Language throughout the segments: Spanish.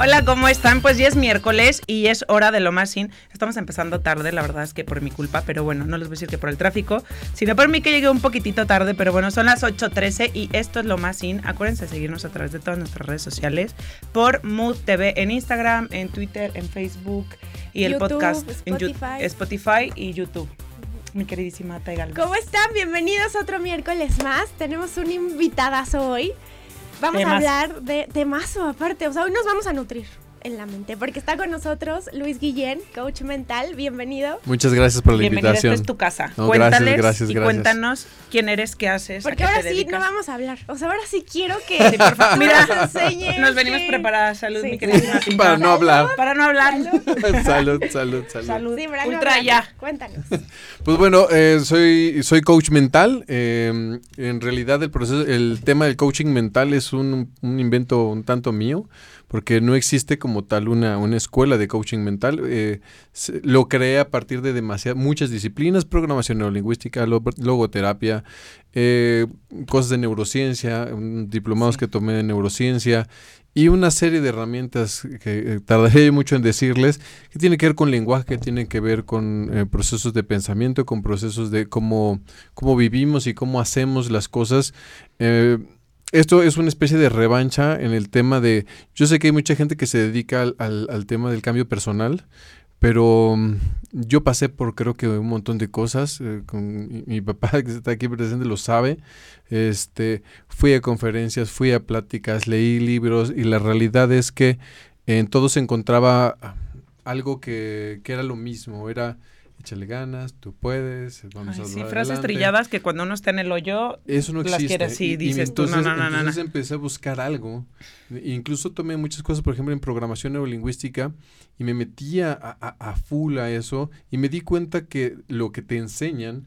Hola, ¿cómo están? Pues ya es miércoles y es hora de lo más sin. Estamos empezando tarde, la verdad es que por mi culpa, pero bueno, no les voy a decir que por el tráfico, sino por mí que llegué un poquitito tarde, pero bueno, son las 8.13 y esto es lo más sin. Acuérdense de seguirnos a través de todas nuestras redes sociales por Mood TV en Instagram, en Twitter, en Facebook y el YouTube, podcast Spotify. en Spotify y YouTube. Mi queridísima Taigal. ¿Cómo están? Bienvenidos otro miércoles más. Tenemos un invitadazo hoy. Vamos a hablar de temazo aparte. O sea, hoy nos vamos a nutrir en la mente porque está con nosotros Luis Guillén, coach mental. Bienvenido. Muchas gracias por la Bienvenida, esta invitación. es tu casa. No, Cuéntales gracias, gracias, y cuéntanos quién eres, qué haces, a Porque qué ahora te sí dedicas. no vamos a hablar. O sea, ahora sí quiero que Sí, por favor. tú Mira, nos enseñes nos venimos que- preparadas. Salud, Sí. mi Pinta. Para no hablar. Para no hablar. salud, salud, salud. Salud. Sí, no Ultra ya. Cuéntanos. Pues bueno, eh, soy, soy coach mental. eh, en realidad el proceso, el tema del coaching mental es un, un invento un tanto mío, porque no existe como tal una, una escuela de coaching mental. eh, se- lo creé a partir de demasiadas, muchas disciplinas, programación neurolingüística, lo- logoterapia, eh, cosas de neurociencia, diplomados Sí. que tomé de neurociencia y una serie de herramientas que eh, tardaré mucho en decirles, que tiene que ver con lenguaje, que tiene que ver con eh, procesos de pensamiento, con procesos de cómo, cómo vivimos y cómo hacemos las cosas. Eh, esto es una especie de revancha en el tema de, yo sé que hay mucha gente que se dedica al, al- tema del cambio personal, pero mm, yo pasé por creo que un montón de cosas, eh, mi, mi papá que está aquí presente lo sabe, este, fui a conferencias, fui a pláticas, leí libros y la realidad es que en todo se encontraba algo que, que era lo mismo, era échale ganas, tú puedes, vamos Ay, a sí, frases adelante". trilladas que cuando uno está en el hoyo, Eso no las existe. quieres, sí, Y- y dices tú, no, entonces, no, no, entonces empecé a buscar algo. E Incluso tomé muchas cosas, por ejemplo, en programación neurolingüística y me metía a, a- a full a eso y me di cuenta que lo que te enseñan,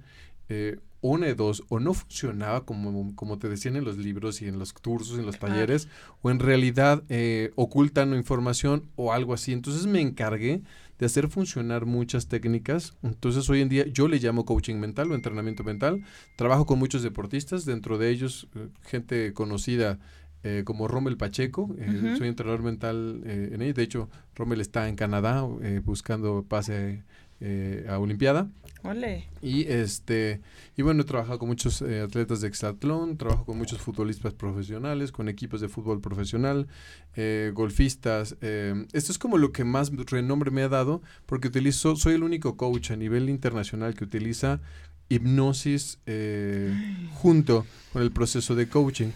eh, una de dos, o no funcionaba como, como te decían en los libros y en los cursos, en los talleres, o en realidad eh, ocultan información o algo así. Entonces me encargué de hacer funcionar muchas técnicas. Entonces hoy en día yo le llamo coaching mental o entrenamiento mental. Trabajo con muchos deportistas, dentro de ellos eh, gente conocida eh, como Rommel Pacheco. eh. Soy entrenador mental eh, en ella. De hecho, Rommel está en Canadá buscando pase eh, a Olimpiada. ole. Y este y bueno, he trabajado con muchos eh, atletas de exatlón, trabajo con muchos futbolistas profesionales, con equipos de fútbol profesional, eh, golfistas. eh, esto es como lo que más renombre me ha dado, porque utilizo, soy el único coach a nivel internacional que utiliza hipnosis eh, junto con el proceso de coaching.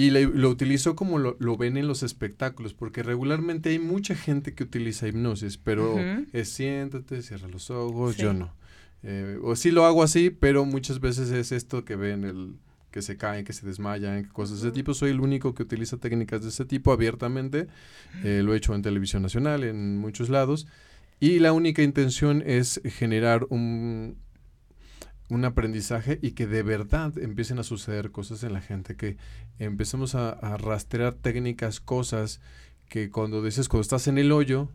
Y le- lo utilizo como lo, lo ven en los espectáculos, porque regularmente hay mucha gente que utiliza hipnosis, pero Ujú. es siéntate, cierra los ojos, Sí. yo no. Eh, o sí lo hago así, pero muchas veces es esto que ven, el que se caen, que se desmayan, cosas de ese tipo. Soy el único que utiliza técnicas de ese tipo abiertamente. Eh, lo he hecho en televisión nacional, en muchos lados. Y la única intención es generar un, un aprendizaje y que de verdad empiecen a suceder cosas en la gente, que empecemos a, a rastrear técnicas, cosas que cuando dices, cuando estás en el hoyo,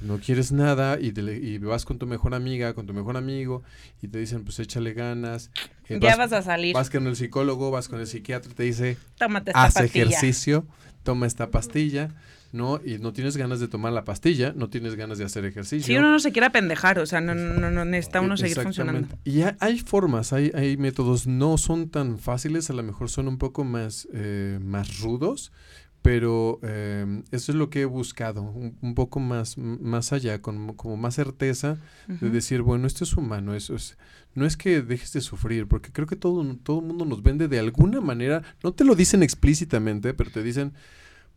no quieres nada y, te y vas con tu mejor amiga, con tu mejor amigo y te dicen, pues échale ganas. eh, ya vas a salir. vas con el psicólogo, vas con el psiquiatra y te dice, Tómate esta haz pastilla. ejercicio, toma esta pastilla, ¿no? Y no tienes ganas de tomar la pastilla, no tienes ganas de hacer ejercicio. Si uno no se quiere pendejar, o sea, no, no, no necesita uno seguir funcionando. Y hay, hay formas, hay, hay métodos, no son tan fáciles, a lo mejor son un poco más, eh, más rudos, pero eh, eso es lo que he buscado, un, un poco más, más allá, con como más certeza de decir, bueno, esto es humano, eso es, no es que dejes de sufrir, porque creo que todo todo el mundo nos vende de alguna manera, no te lo dicen explícitamente, pero te dicen,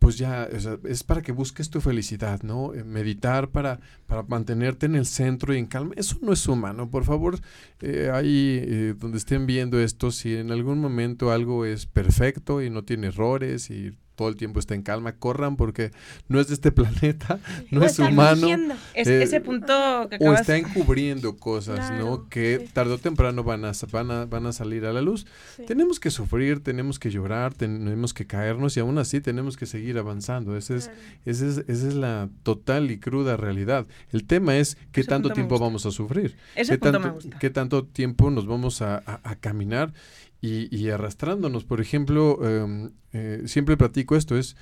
pues ya, o sea, es para que busques tu felicidad, ¿no? Eh, meditar para, para mantenerte en el centro y en calma. Eso no es humano. Por favor, eh, ahí eh, donde estén viendo esto, si en algún momento algo es perfecto y no tiene errores y todo el tiempo está en calma, corran porque no es de este planeta, no O es humano. Es- eh, ese punto que O acabas está encubriendo cosas, Claro, ¿no? Que sí. tarde o temprano van a, van a, van a salir a la luz. Sí. Tenemos que sufrir, tenemos que llorar, tenemos que caernos y aún así tenemos que seguir avanzando. Esa es, Claro. esa es, esa es la total y cruda realidad. El tema es qué Ese tanto tiempo vamos a sufrir. Ese ¿Qué punto tanto, me gusta. qué tanto tiempo nos vamos a, a- a caminar y, arrastrándonos? Por ejemplo, em, eh, siempre platico esto, es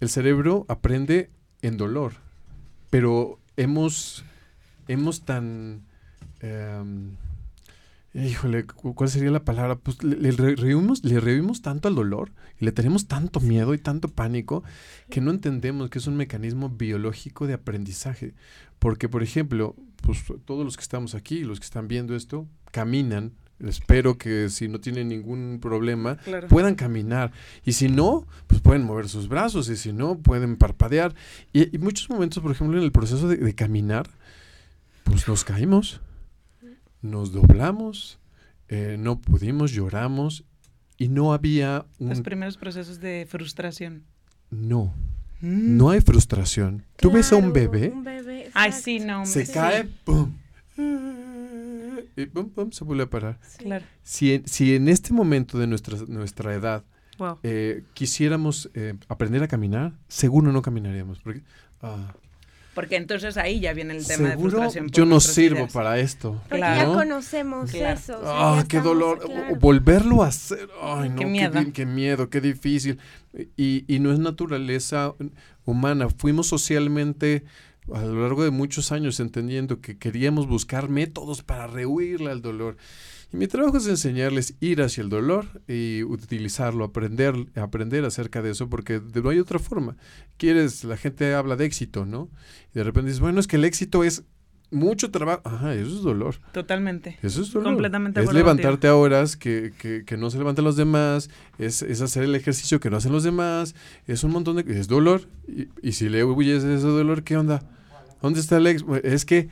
el cerebro aprende en dolor, pero hemos, hemos tan... em, híjole, cu- ¿cuál sería la palabra? Pues le, le le rehuimos tanto al dolor y le tenemos tanto miedo y tanto pánico que no entendemos que es un mecanismo biológico de aprendizaje. Porque, por ejemplo, pues todos los que estamos aquí, los que están viendo esto, caminan. Espero que si no tienen ningún problema, Claro. puedan caminar. Y si no, pues pueden mover sus brazos. Y si no, pueden parpadear. Y, y muchos momentos, por ejemplo, en el proceso de, de caminar, pues nos caímos, nos doblamos, eh, no pudimos, lloramos. Y no había Los un... primeros procesos de frustración. No, Mm. no hay frustración. Tú ves a un Claro, bebé, un bebé, Ay, sí, no. se sí. cae, ¡pum! Pum, se vuelve a parar. Sí. Claro. Si en, si en este momento de nuestra, nuestra edad Wow. eh, quisiéramos eh, aprender a caminar, seguro no caminaríamos. Porque, ah, Porque entonces ahí ya viene el tema de seguro frustración. por yo no sirvo ideas. para esto. Porque Claro. ya conocemos Claro. eso. o sea, Ah, qué estamos- dolor. Claro. volverlo a hacer. Ay, no, Qué qué, miedo. di- qué miedo, qué difícil. Y, y no es naturaleza humana. Fuimos socialmente a lo largo de muchos años entendiendo que queríamos buscar métodos para rehuirle al dolor. Y mi trabajo es enseñarles ir hacia el dolor y utilizarlo, aprender, aprender acerca de eso, porque de- no hay otra forma. Quieres, la gente habla de éxito, ¿no? Y de repente dices, bueno, es que el éxito es mucho trabajo. Ajá, eso es dolor. Totalmente. Eso es dolor. Completamente Es levantarte a horas que, que, que no se levantan los demás, es, es hacer el ejercicio que no hacen los demás, es un montón de... Es dolor. Y, y si le huyes de ese dolor, ¿qué onda? ¿Dónde está el ex? Es que,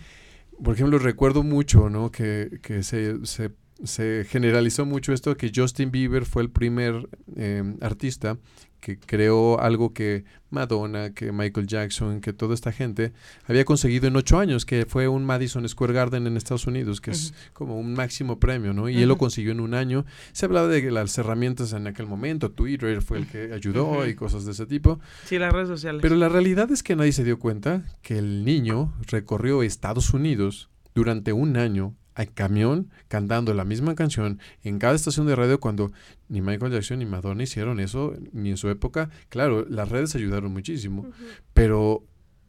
por ejemplo, recuerdo mucho, ¿no? Que, que se, se, se generalizó mucho esto, que Justin Bieber fue el primer eh, artista que creó algo que Madonna, que Michael Jackson, que toda esta gente había conseguido en ocho años, que fue un Madison Square Garden en Estados Unidos, que es como un máximo premio, ¿no? Y él lo consiguió en un año. Se hablaba de las herramientas en aquel momento, Twitter fue el que ayudó y cosas de ese tipo. Sí, las redes sociales. Pero la realidad es que nadie se dio cuenta que el niño recorrió Estados Unidos durante un año en camión cantando la misma canción en cada estación de radio cuando ni Michael Jackson ni Madonna hicieron eso ni en su época. Claro, las redes ayudaron muchísimo, pero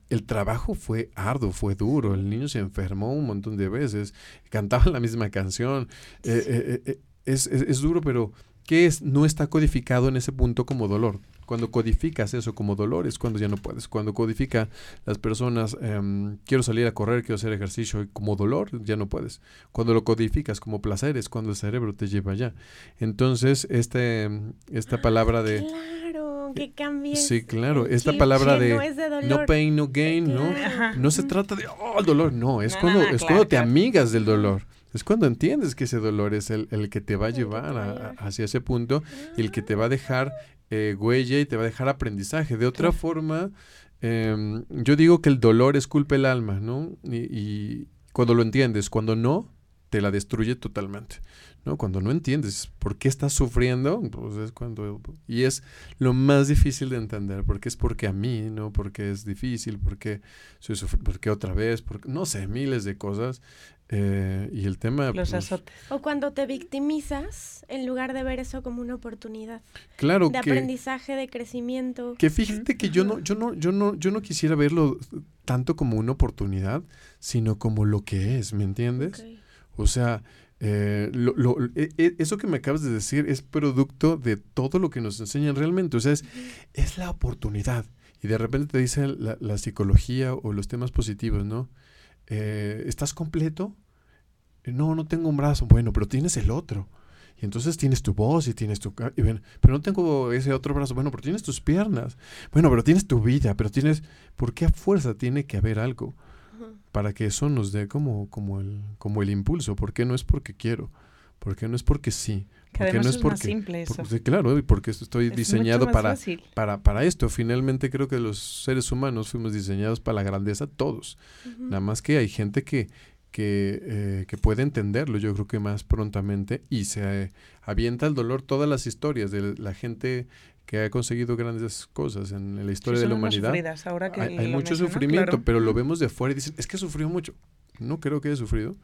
el trabajo fue arduo, fue duro. El niño se enfermó un montón de veces, cantaba la misma canción. Eh, eh, eh, es, es- es duro, pero ¿qué es? No está codificado en ese punto como dolor. Cuando codificas eso como dolor es cuando ya no puedes. Cuando codifica las personas, em, quiero salir a correr, quiero hacer ejercicio y como dolor, ya no puedes. Cuando lo codificas como placer es cuando el cerebro te lleva allá. Entonces, este, esta palabra de... Claro, que cambie. Sí, claro, esta chip, palabra de no es de dolor. no pain, no gain, ¿no? Ajá. No se trata de, oh, el dolor, no, es No, cuando, no, no, es claro, cuando te claro. amigas del dolor. Es cuando entiendes que ese dolor es el, el que te va a llevar a a- hacia ese punto y el que te va a dejar eh, huella y te va a dejar aprendizaje. De otra forma, em, yo digo que el dolor esculpe el alma, ¿no? Y, y cuando lo entiendes, cuando no, te la destruye totalmente, ¿no? Cuando no entiendes por qué estás sufriendo, pues es cuando... Y es lo más difícil de entender, porque es porque a mí, ¿no? Porque es difícil, porque soy sufr- porque otra vez, porque no sé, miles de cosas. eh, y el tema... Los pues, azotes. O cuando te victimizas en lugar de ver eso como una oportunidad claro de que... aprendizaje, de crecimiento. Que fíjate que yo no, yo no, yo no, yo no quisiera verlo tanto como una oportunidad, sino como lo que es, ¿me entiendes? O sea, eh, lo- lo- e- e- eso que me acabas de decir es producto de todo lo que nos enseñan realmente. O sea, es, es la oportunidad. Y de repente te dice la, la psicología o los temas positivos, ¿no? Eh, ¿Estás completo? No, no tengo un brazo. Bueno, pero tienes el otro. Y entonces tienes tu voz y tienes tu... y pero no tengo ese otro brazo. Bueno, pero tienes tus piernas. Bueno, pero tienes tu vida. Pero tienes... ¿Por qué a fuerza tiene que haber algo? Para que eso nos dé como, como, el, como el impulso. ¿Por qué no es porque quiero? ¿Por qué no es porque sí? Que ¿Por qué además no es es más porque... simple eso. por- sí, claro, y porque estoy Es diseñado para, para, para esto. Finalmente creo que los seres humanos fuimos diseñados para la grandeza todos. Nada más que hay gente que, que, eh, que puede entenderlo, yo creo que más prontamente, y se eh, avienta el dolor todas las historias de la gente que ha conseguido grandes cosas en la historia Sí, de la humanidad. sufridas, ahora que Hay, mucho sufrimiento, claro. pero lo vemos de afuera y dicen, es que sufrió mucho. No creo que haya sufrido.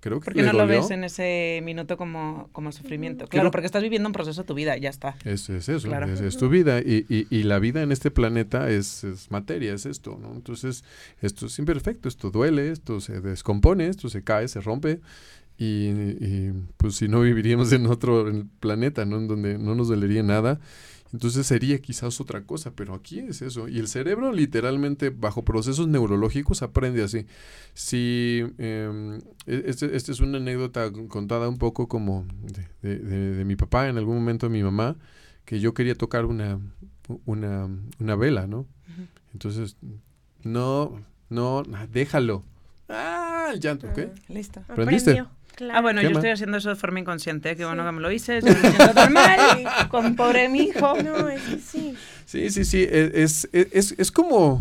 creo que Porque no lo ves en ese minuto como, como sufrimiento. Claro, porque estás viviendo un proceso de tu vida, ya está. Es, es eso, Claro. es, es tu vida y, y- y la vida en este planeta es, es materia, es esto, ¿no? Entonces, esto es imperfecto, esto duele, esto se descompone, esto se cae, se rompe y, y, pues si no viviríamos en otro planeta, ¿no? En donde no nos dolería nada. Entonces sería quizás otra cosa, pero aquí es eso. Y el cerebro literalmente bajo procesos neurológicos aprende así. Si eh, esta este es una anécdota contada un poco como de, de- de- de mi papá, en algún momento mi mamá, que yo quería tocar una, una, una vela, ¿no? Entonces, no, no, déjalo. Ah, el llanto, ¿ok? Listo. ¿Aprendiste? Aprendió, claro. Ah, bueno, ¿Qué yo más? estoy haciendo eso de forma inconsciente. Qué bueno Sí. que me lo hice. Yo me siento normal. con pobre mi hijo. No, es que sí. Sí, sí, sí, e- es, es, es, es como...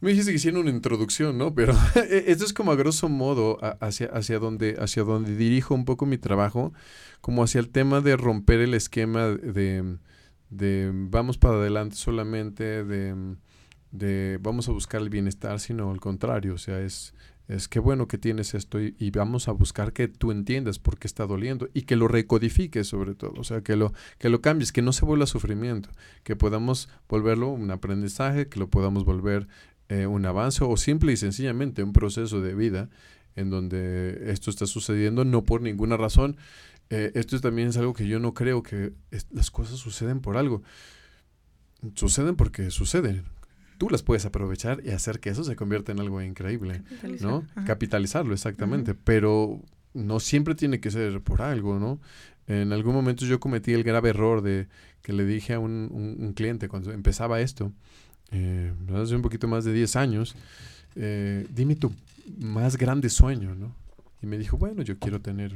Me dijiste que hicieron una introducción, ¿no? Pero e- esto es como a grosso modo a- hacia, hacia, donde, hacia donde dirijo un poco mi trabajo, como hacia el tema de romper el esquema de, de vamos para adelante solamente, de, de vamos a buscar el bienestar, sino al contrario, o sea, es, es qué bueno que tienes esto y, vamos a buscar que tú entiendas por qué está doliendo y que lo recodifiques sobre todo, o sea, que lo, que lo cambies, que no se vuelva sufrimiento, que podamos volverlo un aprendizaje, que lo podamos volver eh, un avance o simple y sencillamente un proceso de vida en donde esto está sucediendo no por ninguna razón. Eh, esto también es algo que yo no creo que las cosas suceden por algo. Suceden porque suceden. Tú las puedes aprovechar y hacer que eso se convierta en algo increíble. ¿no? Ajá. Capitalizarlo, exactamente. Pero no siempre tiene que ser por algo, ¿no? En algún momento yo cometí el grave error de que le dije a un, un- un cliente cuando empezaba esto, eh, hace un poquito más de 10 años, eh, dime tu más grande sueño, ¿no? Y me dijo, bueno, yo quiero tener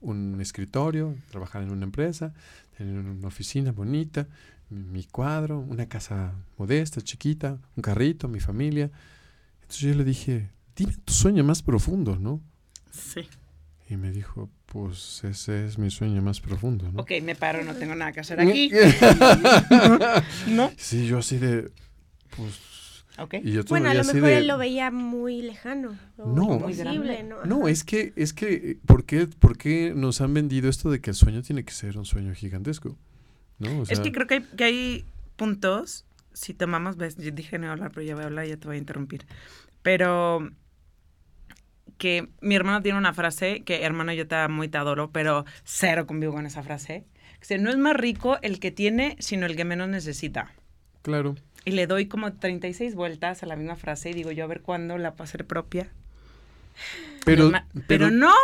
un escritorio, trabajar en una empresa, tener una oficina bonita, mi, cuadro, una casa modesta, chiquita, un carrito, mi familia. Entonces yo le dije, dime tu sueño más profundo, ¿no? Sí. Y me dijo, pues ese es mi sueño más profundo, ¿no? Ok, me paro, no tengo nada que hacer aquí. ¿No? sí, yo así de, pues... Ok. Y yo Bueno, a lo mejor de, él lo veía muy lejano. o No. Muy imposible, grande. ¿no? No, es que, es que, ¿por qué, ¿por qué nos han vendido esto de que el sueño tiene que ser un sueño gigantesco? ¿No? O Es sea, que creo que hay, que hay puntos, si tomamos, ves, yo dije no hablar, pero ya voy a hablar y ya te voy a interrumpir. Pero que mi hermano tiene una frase que, hermano, yo te amo y te adoro, pero cero convivo con esa frase. Que dice, no es más rico el que tiene, sino el que menos necesita. Claro. Y le doy como 36 vueltas a la misma frase y digo yo a ver cuándo la hacer propia. Pero, pero, pero no,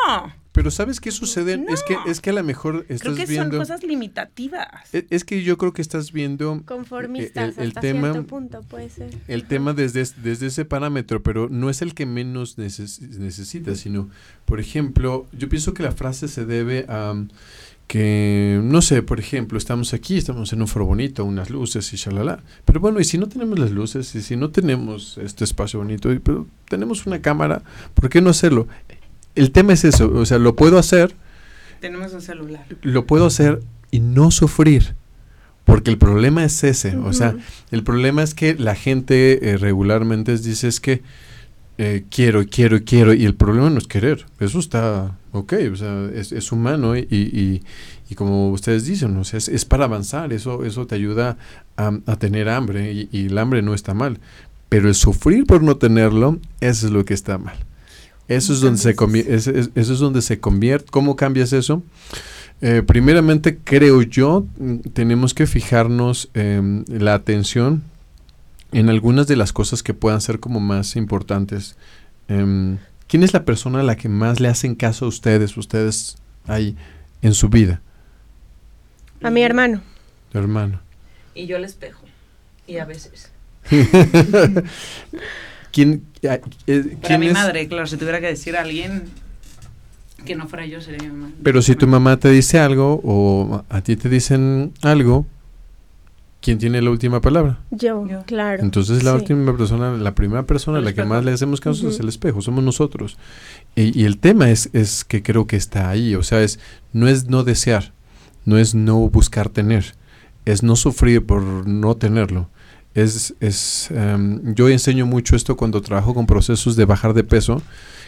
pero ¿sabes qué sucede? Es que, es que a lo mejor creo estás que viendo... son cosas limitativas. Es, es que yo creo que estás viendo Conformistas el- el hasta tema- cierto punto, puede ser. el tema desde, es- desde ese parámetro, pero no es el que menos neces- necesita, sino, por ejemplo, yo pienso que la frase se debe a um, que, no sé, por ejemplo, estamos aquí, estamos en un foro bonito, unas luces y shalala, pero bueno, y si no tenemos las luces, y si no tenemos este espacio bonito, y- pero tenemos una cámara, ¿por qué no hacerlo? El tema es eso, o sea, lo puedo hacer, Tenemos un celular. lo puedo hacer y no sufrir. Porque el problema es ese. O sea, el problema es que la gente eh, regularmente dice es que eh, quiero, quiero, quiero. Y el problema no es querer. Eso está ok. O sea, es, es humano y, y- y como ustedes dicen, o sea, es, es para avanzar. Eso, eso te ayuda a, a tener hambre y, y el hambre no está mal. Pero el sufrir por no tenerlo, eso es lo que está mal. Eso es donde se convierte, eso es donde se convierte. ¿Cómo cambias eso? Eh, primeramente, creo yo, mm, tenemos que fijarnos em, la atención en algunas de las cosas que puedan ser como más importantes. Em, ¿Quién es la persona a la que más le hacen caso a ustedes, ustedes ahí en su vida? A mi hermano. Tu hermano. Y yo al espejo. Y a veces. ¿Quién, a- eh, Para mi es- madre, claro, si tuviera que decir a alguien que no fuera yo, sería mi mamá. Pero si tu mamá te dice algo o a ti te dicen algo, ¿quién tiene la última palabra? Yo, Yo. claro. Entonces la Sí. última persona, la primera persona a la que más le hacemos caso es el espejo, somos nosotros. Y, y el tema es, es que creo que está ahí, o sea, es no es no desear, no es no buscar tener, es no sufrir por no tenerlo. Es, es em, yo enseño mucho esto cuando trabajo con procesos de bajar de peso,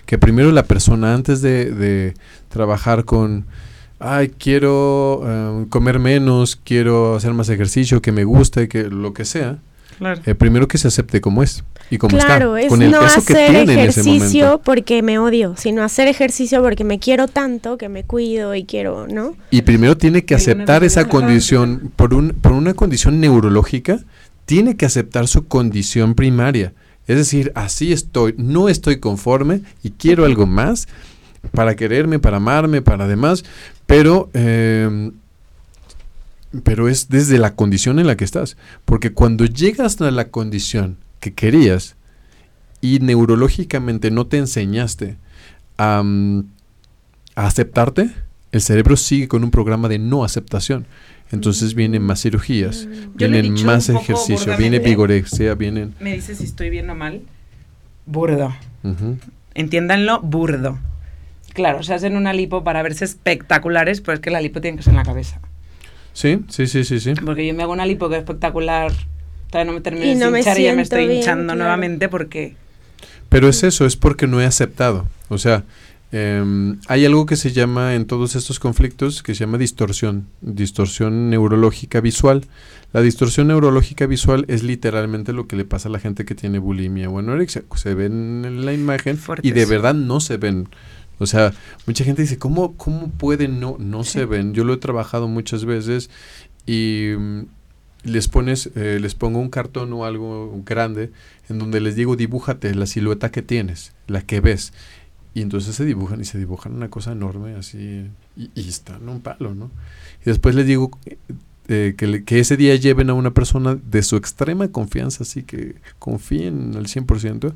que primero la persona antes de, de trabajar con, ay, quiero em, comer menos, quiero hacer más ejercicio, que me guste, que lo que sea, Claro. eh, primero que se acepte como es y como claro, está, es con el no peso que hacer tiene en ese ejercicio porque me odio, sino hacer ejercicio porque me quiero tanto, que me cuido y quiero, ¿no? Y primero tiene que aceptar esa condición, por, un, por una condición neurológica, tiene que aceptar su condición primaria. Es decir, así estoy, no estoy conforme y quiero algo más para quererme, para amarme, para demás, pero, eh, pero es desde la condición en la que estás. Porque cuando llegas a la condición que querías y neurológicamente no te enseñaste a, mm, a aceptarte, el cerebro sigue con un programa de no aceptación. Entonces vienen más cirugías, he vienen más ejercicio, viene vigorexia, vienen... Me dice si estoy bien o mal. Burdo. Entiéndanlo, burdo. Claro, se hacen una lipo para verse espectaculares, pero es que la lipo tiene que ser en la cabeza. Sí, sí, sí, sí, sí. Porque yo me hago una lipo que es espectacular, todavía no me termino Y de no me hinchar y ya me estoy bien, hinchando claro. nuevamente porque... Pero es eso, es porque no he aceptado. O sea, em, hay algo que se llama en todos estos conflictos que se llama distorsión, distorsión neurológica visual. La distorsión neurológica visual es literalmente lo que le pasa a la gente que tiene bulimia o anorexia. Se ven en la imagen y de verdad no se ven. O sea, mucha gente dice, ¿cómo, cómo pueden no, no Sí. se ven? Yo lo he trabajado muchas veces y mm, les pones, eh, les pongo un cartón o algo grande en donde les digo, dibújate la silueta que tienes, la que ves. Y entonces se dibujan y se dibujan una cosa enorme así y, están un palo, ¿no? Y después les digo eh, que, le- que ese día lleven a una persona de su extrema confianza, así que confíen al 100%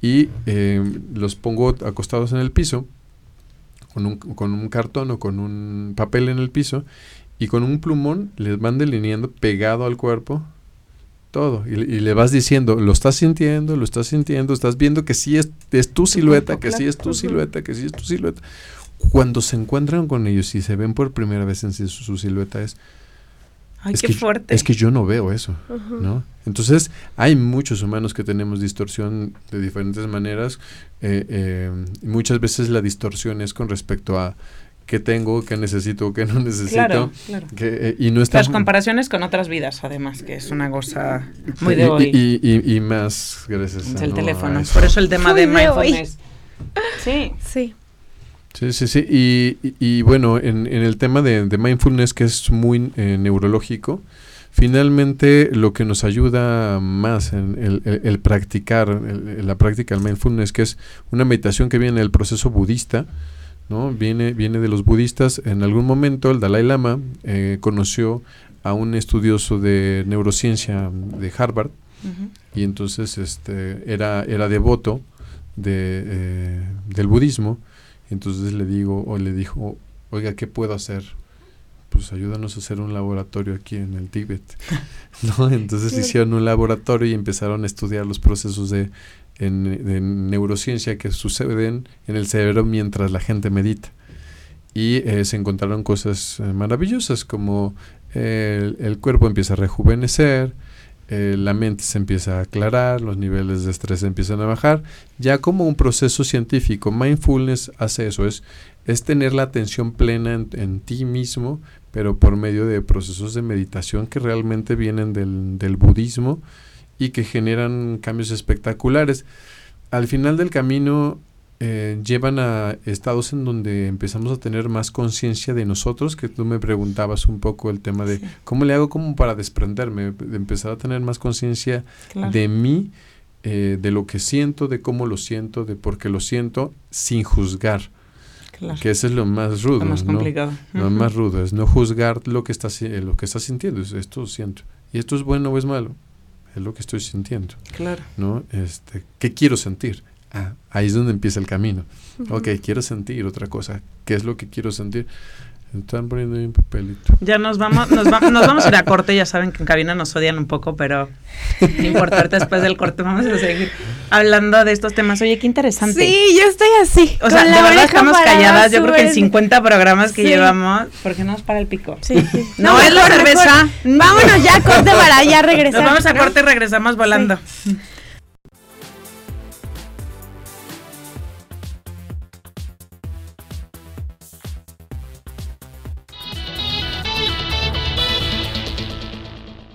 y eh, los pongo acostados en el piso con un, con un cartón o con un papel en el piso y con un plumón les van delineando pegado al cuerpo todo y, y le vas diciendo, lo estás sintiendo, lo estás sintiendo, estás viendo que sí es, es tu silueta, que sí es tu silueta, que sí es tu silueta. Cuando se encuentran con ellos y se ven por primera vez en sí su, su silueta es, Ay, es qué que, fuerte. es que yo no veo eso. ¿no? Entonces, hay muchos humanos que tenemos distorsión de diferentes maneras. eh, eh, muchas veces la distorsión es con respecto a qué tengo, qué necesito, qué no necesito. Claro, claro. que, eh, y no está Las comparaciones con otras vidas, además, que es una cosa muy de y, hoy. y- y- y más gracias es a, el ¿no? teléfono. a. Por eso el tema Muy de mindfulness. Sí. Sí. Sí, sí, sí. Y, y- y bueno, en, en el tema de, de mindfulness, que es muy eh, neurológico, finalmente lo que nos ayuda más en el, el- el practicar, el- el- la práctica del mindfulness, que es una meditación que viene del proceso budista, ¿no? Viene, viene de los budistas. En algún momento el Dalai Lama eh, conoció a un estudioso de neurociencia de Harvard, y entonces este era era devoto de, eh, del budismo. Entonces le digo o le dijo oiga qué puedo hacer pues ayúdanos a hacer un laboratorio aquí en el Tíbet no entonces hicieron un laboratorio y empezaron a estudiar los procesos de en- neurociencia que suceden en el cerebro mientras la gente medita y eh, se encontraron cosas eh, maravillosas como eh, el, el cuerpo empieza a rejuvenecer eh, la mente se empieza a aclarar, los niveles de estrés empiezan a bajar, ya como un proceso científico. Mindfulness hace eso, es, es tener la atención plena en, en ti mismo, pero por medio de procesos de meditación que realmente vienen del, del budismo y que generan cambios espectaculares. Al final del camino eh, llevan a estados en donde empezamos a tener más conciencia de nosotros, que tú me preguntabas un poco el tema de Sí, ¿Cómo le hago como para desprenderme? De empezar a tener más conciencia claro. de mí, eh, de lo que siento, de cómo lo siento, de por qué lo siento, sin juzgar. Claro. Que eso es lo más rudo, Lo más ¿no? complicado. Lo Ujú. más rudo es no juzgar lo que estás, eh, lo que estás sintiendo. Es, esto siento. Y esto es bueno o es malo. Es lo que estoy sintiendo, Claro. ¿no? Este, ¿Qué quiero sentir? Ah, ahí es donde empieza el camino. Ujú. Ok, quiero sentir otra cosa. ¿Qué es lo que quiero sentir? Están poniendo ahí un papelito. Ya nos vamos, nos, va- nos vamos a ir a corte, ya saben que en cabina nos odian un poco, pero no importa, después del corte vamos a seguir hablando de estos temas. Oye, qué interesante. Sí, yo estoy así. O sea, de verdad estamos calladas. Yo creo que en súper- 50 programas que Sí. llevamos, ¿por qué no nos para el pico? Sí, sí. No, es la cerveza. mejor. Vámonos ya a corte para ya regresar. Nos vamos a ¿no? corte y regresamos volando.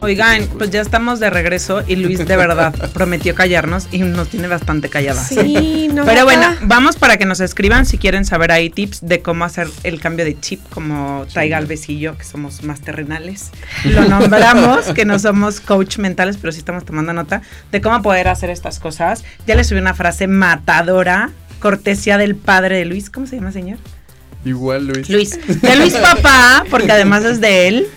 Oigan, pues ya estamos de regreso y Luis de verdad prometió callarnos y nos tiene bastante calladas. Sí, no Pero bueno, vamos para que nos escriban si quieren saber ahí tips de cómo hacer el cambio de chip, como Taiga Alves y yo, que somos más terrenales. Lo nombramos, que no somos coach mentales, pero sí estamos tomando nota de cómo poder hacer estas cosas. Ya le subí una frase matadora, cortesía del padre de Luis. ¿Cómo se llama, señor? Igual, Luis. Luis. De Luis Papá, porque además es de él,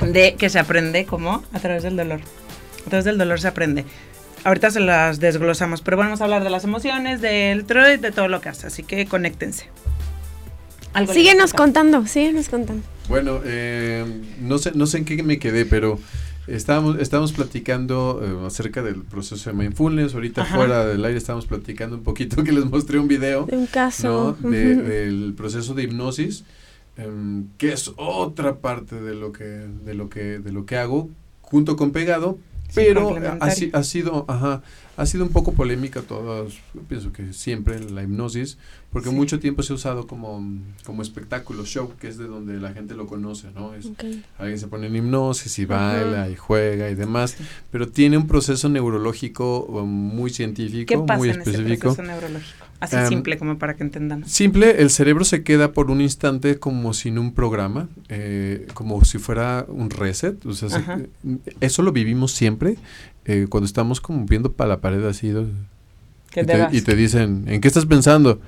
de que se aprende como a través del dolor. A través del dolor se aprende. Ahorita se las desglosamos, pero bueno, vamos a hablar de las emociones, del y de todo lo que hace, así que conéctense. Algo Síguenos contando, síguenos contando. Bueno, eh, no sé, no sé en qué me quedé, pero estábamos, estábamos platicando eh, acerca del proceso de mindfulness. Ahorita Ajá. fuera del aire estábamos platicando un poquito que les mostré un video, De un caso. ¿no? De- ujú. del proceso de hipnosis, em, que es otra parte de lo que, de lo que, de lo que hago, junto con pegado, Sí, pero ha, ha sido, ajá, ha sido un poco polémica todas, pienso que siempre la hipnosis, porque Sí. mucho tiempo se ha usado como, como espectáculo, show, que es de donde la gente lo conoce, ¿no? Es. Alguien se pone en hipnosis y baila y juega y demás, pero tiene un proceso neurológico um, muy científico, ¿Qué pasa muy en ese específico. proceso neurológico? Así Em, simple como para que entendamos. Simple, el cerebro se queda por un instante como sin un programa, eh, como si fuera un reset. O sea, se- Ajá. eso lo vivimos siempre eh, cuando estamos como viendo para la pared así. Que y, te y te dicen, ¿en qué estás pensando?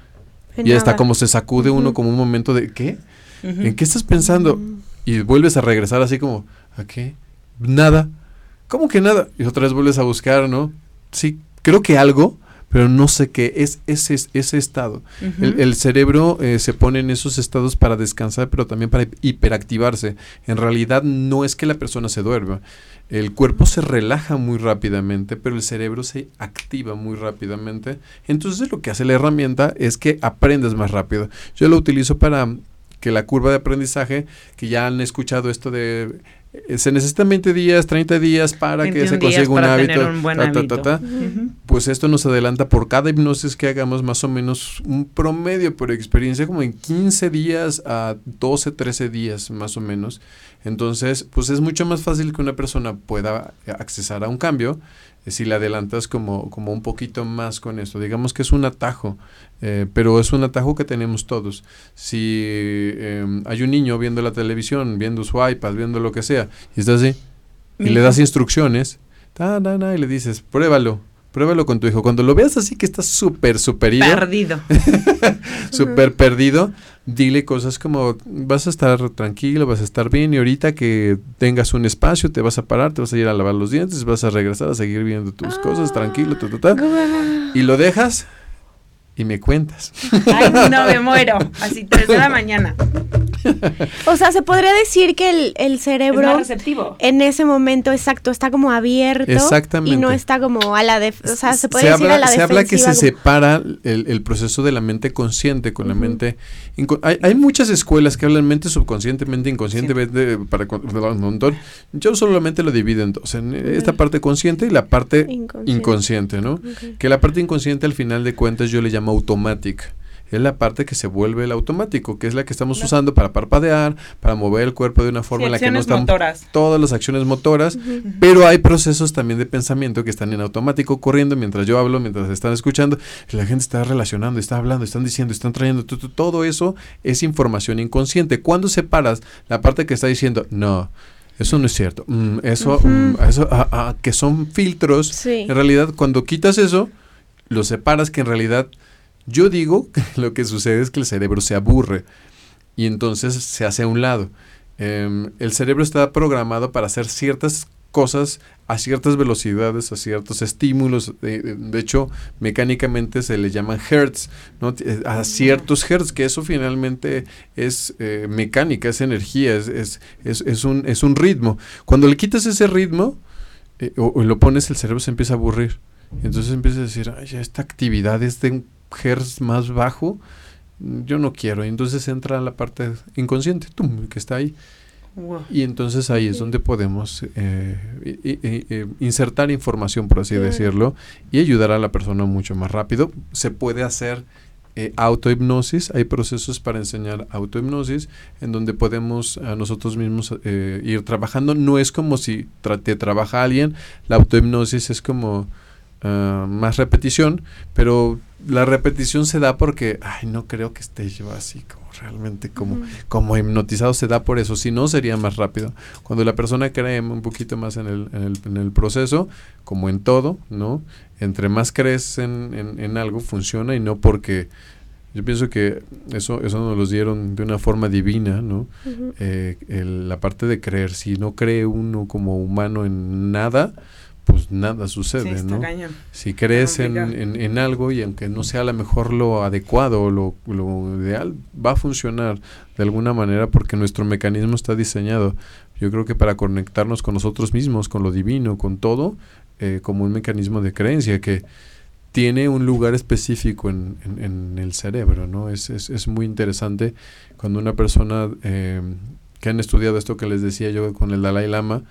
En y hasta como se sacude uno como un momento de, ¿qué? ¿En qué estás pensando? Mm. Y vuelves a regresar así como, ¿a qué? Nada. ¿Cómo que nada? Y otra vez vuelves a buscar, ¿no? Sí, creo que algo, pero no sé qué es ese, ese estado. El, el cerebro eh, se pone en esos estados para descansar, pero también para hiperactivarse. En realidad no es que la persona se duerma. El cuerpo se relaja muy rápidamente, pero el cerebro se activa muy rápidamente. Entonces lo que hace la herramienta es que aprendes más rápido. Yo lo utilizo para que la curva de aprendizaje, que ya han escuchado esto de... eh, se necesitan 20 días, 30 días para que 21 se consiga un hábito. un ta, ta, ta, pues esto nos adelanta por cada hipnosis que hagamos más o menos un promedio por experiencia como en 15 días a 12, 13 días más o menos. Entonces, pues es mucho más fácil que una persona pueda accesar a un cambio si le adelantas como, como un poquito más con esto. Digamos que es un atajo, eh, pero es un atajo que tenemos todos. Si eh, hay un niño viendo la televisión, viendo su iPad, viendo lo que sea, y está así, y le das instrucciones, ta, na, na, y le dices, pruébalo, pruébalo con tu hijo. Cuando lo veas así que está súper superido, Perdido. súper perdido, dile cosas como, vas a estar tranquilo, vas a estar bien, y ahorita que tengas un espacio, te vas a parar, te vas a ir a lavar los dientes, vas a regresar a seguir viendo tus cosas, tranquilo, ta, ta, ta, Guau. y lo dejas y me cuentas. Ay, no, me muero. Así, 3 de la mañana. O sea, se podría decir que el, el Es más cerebro receptivo. en ese momento exacto está como abierto Exactamente. y no está como a la def o sea, se puede se decir habla, a la se habla que se defensiva, como- separa el, el proceso de la mente consciente con la mente hay, hay muchas escuelas que hablan mente subconsciente, mente inconscientemente para con- un montón. Yo solamente lo divido en dos, en esta parte consciente y la parte Inconsciente. inconsciente, ¿no? Que la parte inconsciente al final de cuentas yo le llamo automática. Es la parte que se vuelve el automático, que es la que estamos usando para parpadear, para mover el cuerpo de una forma Sí, en la que no estamos motoras. todas las acciones motoras, pero hay procesos también de pensamiento que están en automático corriendo mientras yo hablo, mientras están escuchando, la gente está relacionando, está hablando, están diciendo, están trayendo, todo eso es información inconsciente. Cuando separas la parte que está diciendo, no, eso no es cierto, mm, eso, mm, eso ah, ah, que son filtros, Sí. en realidad cuando quitas eso, lo separas que en realidad yo digo que lo que sucede es que el cerebro se aburre y entonces se hace a un lado. Em, el cerebro está programado para hacer ciertas cosas a ciertas velocidades, a ciertos estímulos. De, de hecho, mecánicamente se le llaman hertz, ¿no? Eh, a ciertos hertz, que eso finalmente es eh, mecánica, es energía, es, es, es, es, un, es un ritmo. Cuando le quitas ese ritmo eh, o, o, lo pones, el cerebro se empieza a aburrir. Entonces empieza a decir, Ay, esta actividad es de un hertz más bajo, yo no quiero. Y entonces entra la parte inconsciente, ¡tum! que está ahí. Wow. Y entonces ahí es donde podemos eh, eh, insertar información, por así decirlo, y ayudar a la persona mucho más rápido. Se puede hacer eh, autohipnosis, hay procesos para enseñar autohipnosis en donde podemos a nosotros mismos ir trabajando. No es como si tra te trabaja alguien, la autohipnosis es como uh, más repetición, pero la repetición se da porque, ay, no creo que esté yo así como realmente como, como hipnotizado se da por eso, si no sería más rápido. Cuando la persona cree un poquito más en el, en el, en el proceso, como en todo, ¿no? Entre más crees en, en, en, algo, funciona y no porque yo pienso que eso, eso nos lo dieron de una forma divina, ¿no? Uh -huh. eh, el, la parte de creer, si no cree uno como humano en nada, pues nada sucede, sí, ¿no? Cañón. Si crees en, en, en, algo y aunque no sea a lo mejor lo adecuado o lo, lo, ideal, va a funcionar de alguna manera porque nuestro mecanismo está diseñado. Yo creo que para conectarnos con nosotros mismos, con lo divino, con todo, eh, como un mecanismo de creencia que tiene un lugar específico en, en, en el cerebro, ¿no? Es, es, es, muy interesante cuando una persona eh, que han estudiado esto que les decía yo con el Dalai Lama,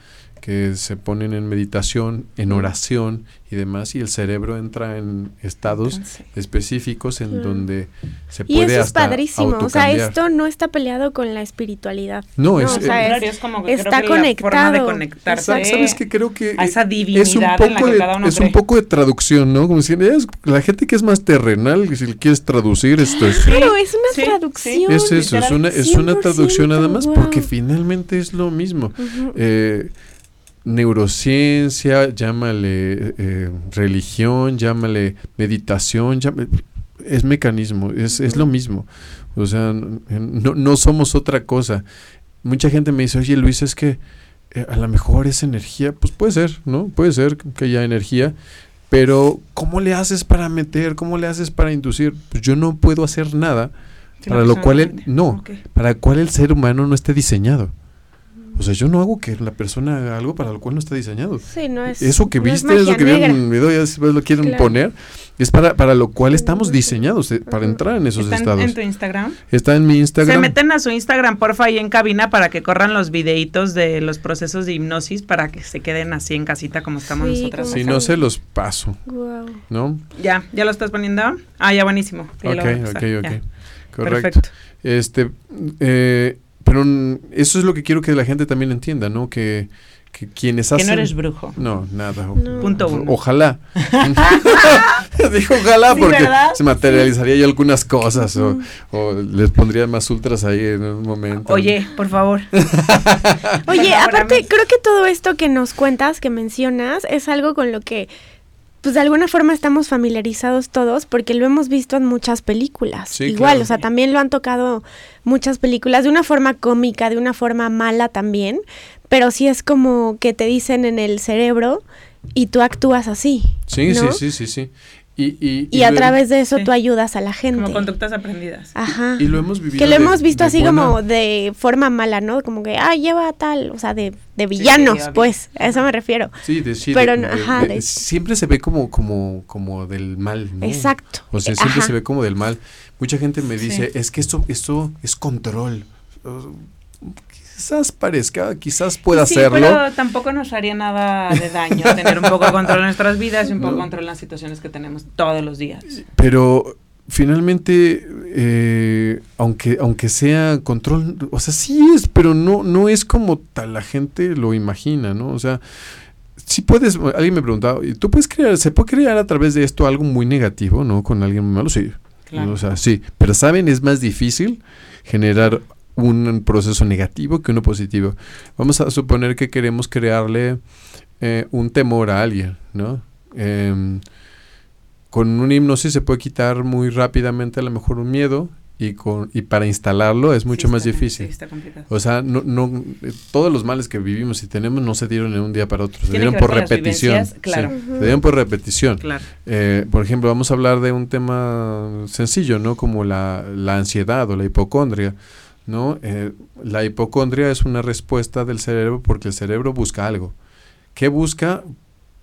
que se ponen en meditación, en oración y demás, y el cerebro entra en estados Entonces, específicos en donde se puede y eso hasta es padrísimo, o sea, esto no está peleado con la espiritualidad. No, no es, o sea, es, es, como que está creo que conectado. La forma de conectarse Exacto, sabes que creo que a esa divinidad es un poco en la que de, cada uno es cree. un poco de traducción, ¿no? Como si es la gente que es más terrenal, si le quieres traducir esto es Claro, es una Sí, traducción. es eso, es una, es una 100%, traducción nada más wow. porque finalmente es lo mismo. Eh, neurociencia, llámale eh, religión, llámale meditación, llámale, es mecanismo, es, es lo mismo. O sea, no, no somos otra cosa. Mucha gente me dice, oye Luis, es que eh, a lo mejor es energía. Pues puede ser, ¿no? Puede ser que haya energía. Pero, ¿cómo le haces para meter? ¿Cómo le haces para inducir? Pues yo no puedo hacer nada para lo cual el, no, para cual el ser humano no esté diseñado. O sea, yo no hago que la persona haga algo para lo cual no está diseñado. Sí, no es. Eso que no es viste, eso que vieron en el video, ya después lo quieren Claro. poner, es para, para lo cual estamos diseñados, eh, para entrar en esos ¿Está en, estados. en tu Instagram? Está en mi Instagram. Se meten a su Instagram, porfa, ahí en cabina para que corran los videitos de los procesos de hipnosis para que se queden así en casita como estamos Sí, nosotras. Si no se los paso, Guau. ¿no? Ya, ¿ya lo estás poniendo? Ah, ya, buenísimo. Ok, ok, ok. ya. Correcto. Perfecto. Este, eh, pero eso es lo que quiero que la gente también entienda, ¿no? Que, que quienes Que hacen... no eres brujo. No, nada. No. Punto uno. Ojalá. Dijo ojalá Sí, porque ¿verdad? se materializaría yo algunas cosas o, o les pondría más ultras ahí en un momento. Oye, por favor. Oye, aparte, creo que todo esto que nos cuentas, que mencionas, es algo con lo que, pues de alguna forma estamos familiarizados todos, porque lo hemos visto en muchas películas. Sí, Igual, claro. o sea, también lo han tocado muchas películas, de una forma cómica, de una forma mala también, pero sí es como que te dicen en el cerebro y tú actúas así. Sí, ¿no? sí, sí, sí, sí. Y, y, Y, a través de eso Sí. tú ayudas a la gente. Como conductas aprendidas. Ajá. y lo hemos vivido. Que lo de- hemos visto así buena- como de forma mala, ¿no? Como que, ah, lleva tal, o sea, de, de villanos, pues, a eso me refiero. Sí, de, sí, pero de- ajá, de- de- siempre se ve como, como, como del mal, ¿no? Exacto. O sea, siempre ajá. se ve como del mal. Mucha gente me dice, Sí. es que esto, esto es control. Quizás parezca, quizás pueda sí, hacerlo. pero tampoco nos haría nada de daño tener un poco de control en nuestras vidas y un poco de No. control en las situaciones que tenemos todos los días. Pero finalmente, eh, aunque, aunque sea control, o sea, sí es, pero no, no es como tal la gente lo imagina, ¿no? O sea, si puedes, alguien me preguntaba, ¿y ¿tú puedes crear, se puede crear a través de esto algo muy negativo, ¿no? Con alguien malo, sí. Claro. O sea, sí, pero saben, es más difícil generar un proceso negativo que uno positivo. Vamos a suponer que queremos crearle eh, un temor a alguien, ¿no? Em, con una hipnosis se puede quitar muy rápidamente a lo mejor un miedo y con y para instalarlo es mucho Sí, más está- difícil. Sí, está complicado. O sea, no, no, eh, todos los males que vivimos y tenemos no se dieron en un día para otro, se dieron por repetición. claro. sí, se dieron por repetición. Claro. Eh, por ejemplo, vamos a hablar de un tema sencillo, ¿no? Como la, la ansiedad o la hipocondria, ¿no? Eh, la hipocondria es una respuesta del cerebro porque el cerebro busca algo. ¿Qué busca?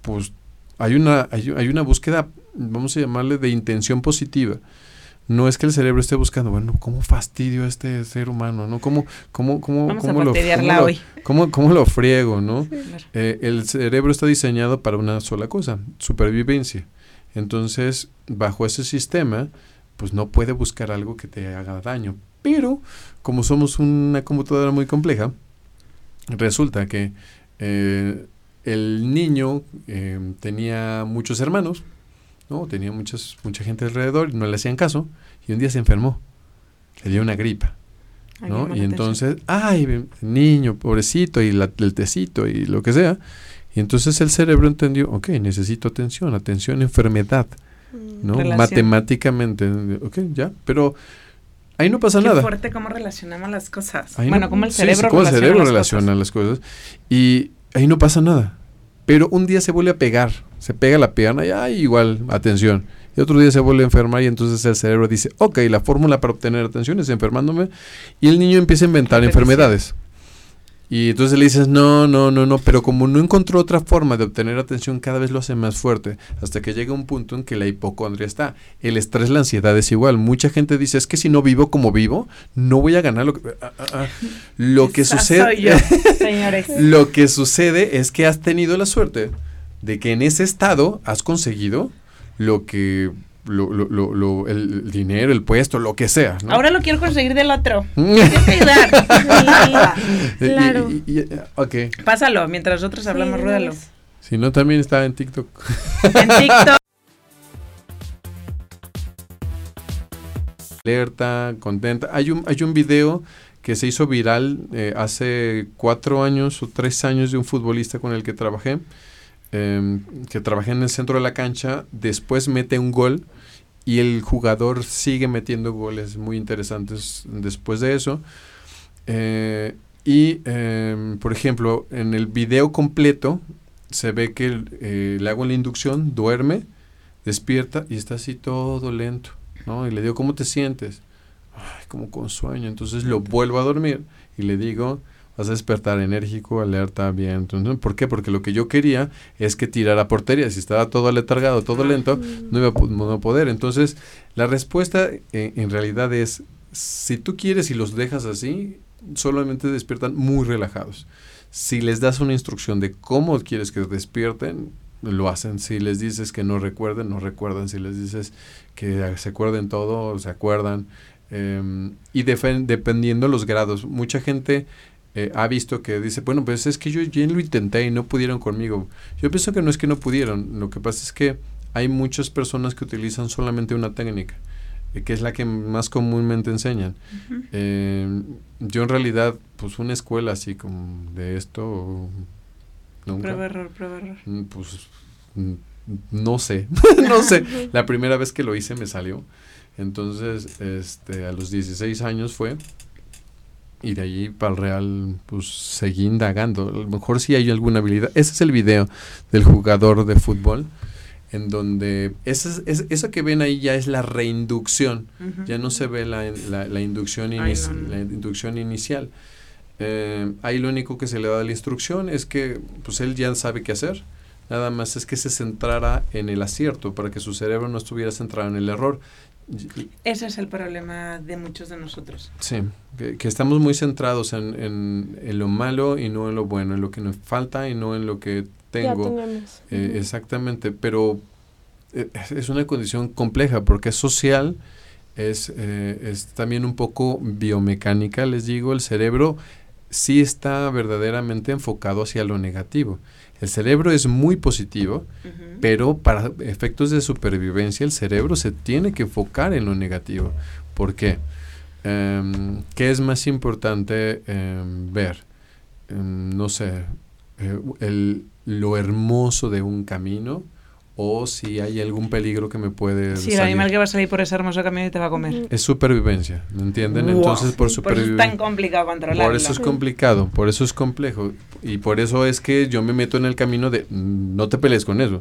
Pues hay una, hay, hay una búsqueda, vamos a llamarle, de intención positiva. No es que el cerebro esté buscando, bueno, ¿cómo fastidio a este ser humano? ¿no? ¿Cómo, cómo, cómo, Vamos a cómo lo, cómo lo- hoy. cómo- cómo lo friego, ¿no? Claro. Eh, el cerebro está diseñado para una sola cosa, supervivencia. Entonces, bajo ese sistema, pues no puede buscar algo que te haga daño. Pero, como somos una computadora muy compleja, resulta que eh, el niño eh, tenía muchos hermanos, ¿no? Tenía muchas, mucha gente alrededor y no le hacían caso. Y un día se enfermó. Le dio una gripa. ¿no? Y entonces, ay, niño, pobrecito, y la- el tecito y lo que sea. Y entonces el cerebro entendió, ok, necesito atención, atención, enfermedad, Mm. ¿no? Relación. Matemáticamente, ok, ya, pero ahí no pasa Qué nada. fuerte cómo relacionamos las cosas. Ahí bueno, no- cómo el sí, cerebro sí, cómo el relaciona cerebro las relaciona cosas. las cosas. Y ahí no pasa nada. Pero un día se vuelve a pegar, se pega la pierna y ay, igual, atención. Y otro día se vuelve a enfermar y entonces el cerebro dice, ok, la fórmula para obtener atención es enfermándome. Y el niño empieza a inventar enfermedades. Y entonces le dices, no, no, no, no, pero como no encontró otra forma de obtener atención, cada vez lo hace más fuerte, hasta que llega un punto en que la hipocondria está. El estrés, la ansiedad es igual. Mucha gente dice, es que si no vivo como vivo, no voy a ganar lo que... ah, ah, ah". Lo que Esa sucede... soy yo, señores. Lo que sucede es que has tenido la suerte de que en ese estado has conseguido lo que lo, lo, lo, lo- el, el dinero, el puesto, lo que sea. ¿no? Ahora lo quiero conseguir del otro. Ayudar. Y- y- Claro. y- y- ok. Pásalo, mientras nosotros Sí, hablamos, ruédalo. veras. Si no, también está en TikTok. En TikTok. Alerta, contenta. Hay un, hay un video que se hizo viral eh, hace cuatro años o tres años de un futbolista con el que trabajé, em, que trabajé en el centro de la cancha, después mete un gol y el jugador sigue metiendo goles muy interesantes después de eso. Eh, y, em, por ejemplo, en el video completo se ve que eh, le hago la inducción, duerme, despierta y está así todo lento, ¿no? Y le digo, ¿cómo te sientes? Ay, como con sueño. Entonces lo vuelvo a dormir y le digo, vas a despertar enérgico, alerta, bien. ¿por qué? Porque lo que yo quería es que tirara portería. Si estaba todo aletargado, todo lento, no iba a no poder. Entonces, la respuesta eh, en realidad es, si tú quieres y los dejas así, solamente despiertan muy relajados. Si les das una instrucción de cómo quieres que despierten, lo hacen. Si les dices que no recuerden, no recuerdan. Si les dices que se acuerden todo, se acuerdan. Em, y dependiendo los grados. Mucha gente eh, ha visto que dice, bueno, pues es que yo ya lo intenté y no pudieron conmigo. Yo pienso que no es que no pudieron. Lo que pasa es que hay muchas personas que utilizan solamente una técnica, eh, que es la que más comúnmente enseñan. Eh, yo en realidad, pues una escuela así como de esto, nunca. Prueba error, prueba error. Mm, Pues mm, no sé, no sé. La primera vez que lo hice me salió. Entonces, este, a los 16 años fue. Y de allí para el Real, pues seguí indagando. A lo mejor sí hay alguna habilidad. Ese es el video del jugador de fútbol. En donde esa es- es- eso que ven ahí ya es la reinducción. Ya no se ve la, la- la inducción, Ay, inici- no, no. la inducción inicial. Eh, ahí lo único que se le da la instrucción es que pues él ya sabe qué hacer. Nada más es que se centrara en el acierto para que su cerebro no estuviera centrado en el error. Ese es el problema de muchos de nosotros. Sí, que, que estamos muy centrados en, en- en lo malo y no en lo bueno, en lo que nos falta y no en lo que Ya tengo. tenemos. Eh, exactamente, pero eh, es- es una condición compleja porque es social, es, eh, es también un poco biomecánica, les digo, el cerebro sí está verdaderamente enfocado hacia lo negativo. El cerebro es muy positivo, pero para efectos de supervivencia el cerebro se tiene que enfocar en lo negativo. ¿Por qué? Em, ¿Qué es más importante em, ver? Em, no sé, eh, el- lo hermoso de un camino o si hay algún peligro que me puede Sí, el animal que va a salir por ese hermoso camino y te va a comer. Es supervivencia, ¿me entienden? Wow. Entonces, por Por eso es supervivencia... tan complicado controlarlo. Por eso es complicado, por eso es complejo. Y por eso es que yo me meto en el camino de mm, no te pelees con eso.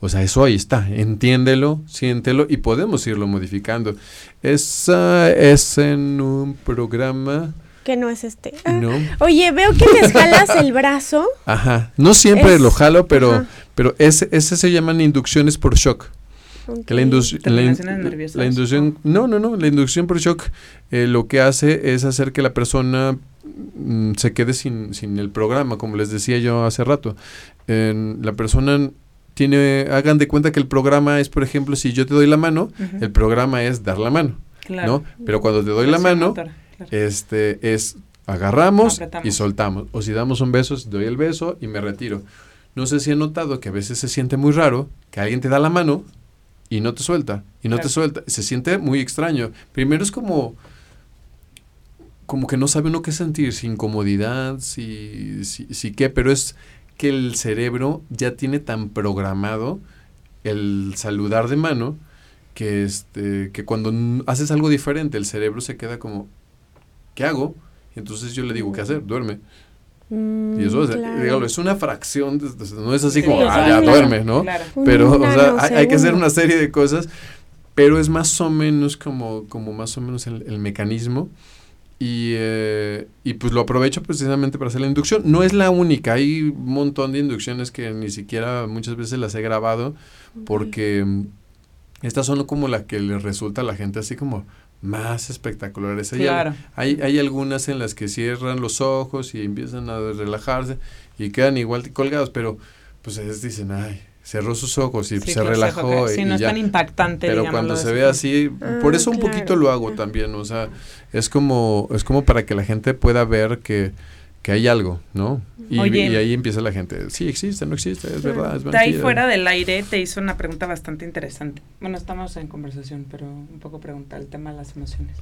O sea, eso ahí está. Entiéndelo, siéntelo y podemos irlo modificando. Esa es en un programa. Que no es este. Ah, No. Oye, veo que les jalas el brazo. Ajá. No siempre Es- lo jalo, pero, ajá. pero ese, ese se llaman inducciones por shock. Que la, la, in- inducción, no, no, no, la inducción por shock eh, lo que hace es hacer que la persona mm, se quede sin, sin el programa, como les decía yo hace rato. En- la persona tiene, hagan de cuenta que el programa es, por ejemplo, si yo te doy la mano, el programa es dar la mano, Claro. ¿no? Pero cuando te doy la mano, claro. este es agarramos Apretamos. y soltamos. O si damos un beso, doy el beso y me retiro. No sé si han notado que a veces se siente muy raro que alguien te da la mano y no te suelta, y no Claro. te suelta. Se siente muy extraño. Primero es como como que no sabe uno qué sentir, si incomodidad, si, si, si qué, pero es que el cerebro ya tiene tan programado el saludar de mano que este que cuando haces algo diferente el cerebro se queda como ¿qué hago? Y entonces yo le digo ¿qué hacer? Duerme. Mm, Y eso es, claro. dígalo, es una fracción, de- de- no es así Sí, como, sí, ah, ya claro. duerme, ¿no? Claro. Pero, o sea, hay, hay que hacer una serie de cosas, pero es más o menos como, como más o menos el, el mecanismo. Y, eh, y pues lo aprovecho precisamente para hacer la inducción. No es la única, hay un montón de inducciones que ni siquiera muchas veces las he grabado porque mm, estas son como las que le resulta a la gente así como más espectaculares. Hay, Claro. hay, hay algunas en las que cierran los ojos y empiezan a relajarse y quedan igual colgados, pero pues ellos dicen, ay, cerró sus ojos y Sí, se relajó que- y, Sí, no es ya. tan impactante. Pero cuando se ve así, Ah, por eso un claro. poquito lo hago Ah. también, o sea, es como, es como para que la gente pueda ver que, que hay algo, ¿no? Y, Oye. y ahí empieza la gente, sí existe, no existe, es verdad, es De ahí mentira". fuera del aire te hizo una pregunta bastante interesante. Bueno, estamos en conversación, pero un poco pregunta el tema de las emociones.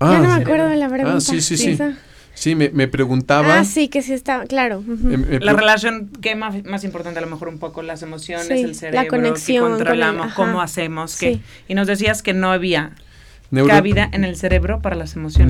Ah, ya no me sí. acuerdo de la pregunta. sí, sí, sí. Esa. sí, me, me preguntaba... Ah, sí, que sí está, claro. eh, La relación, ¿qué más, más importante? A lo mejor un poco las emociones, Sí, el la cerebro, conexión que con el- controlamos, cómo hacemos, qué. Sí. Y nos decías que no había neuro- cabida en el cerebro para las emociones.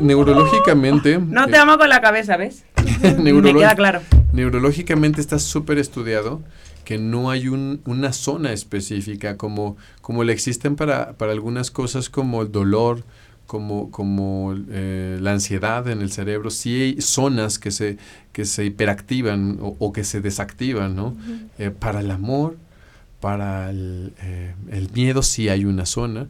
neurológicamente... no te eh, amo con la cabeza, ¿ves? Me queda claro. Neurológicamente está súper estudiado que no hay un- una zona específica como, como le existen para, para algunas cosas como el dolor, como, como eh, la ansiedad en el cerebro. Sí hay zonas que se, que se hiperactivan o, o que se desactivan, ¿no? Eh, para el amor, para el, eh, el miedo sí hay una zona,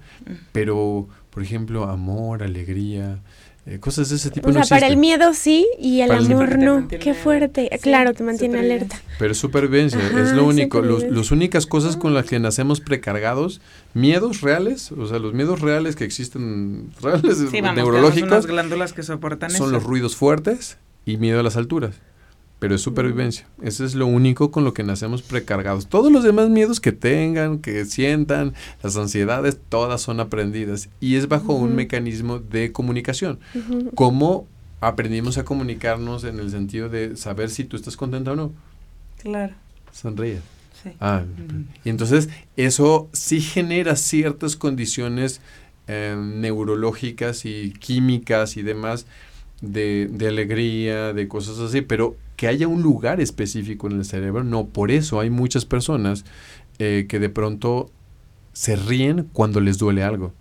pero, por ejemplo, amor, alegría, eh, cosas de ese tipo O no sea, para el miedo sí y el Para amor Te no. mantiene- Qué fuerte. sí, claro, te mantiene alerta. Pero es supervivencia, Ajá, es lo único. Las únicas cosas con las que nacemos precargados, miedos reales, o sea, los miedos reales que existen, reales Sí, vamos, tenemos neurológicos, unas glándulas que soportan son eso. los ruidos fuertes y miedo a las alturas. Pero es supervivencia. Eso es lo único con lo que nacemos precargados. Todos los demás miedos que tengan, que sientan, las ansiedades, todas son aprendidas. Y es bajo un mecanismo de comunicación. Ujú. ¿Cómo aprendimos a comunicarnos en el sentido de saber si tú estás contenta o no? Claro, Sonríe. sí. Ah, y entonces eso sí genera ciertas condiciones eh, neurológicas y químicas y demás de, de alegría, de cosas así, pero que haya un lugar específico en el cerebro, no, por eso hay muchas personas eh, que de pronto se ríen cuando les duele algo,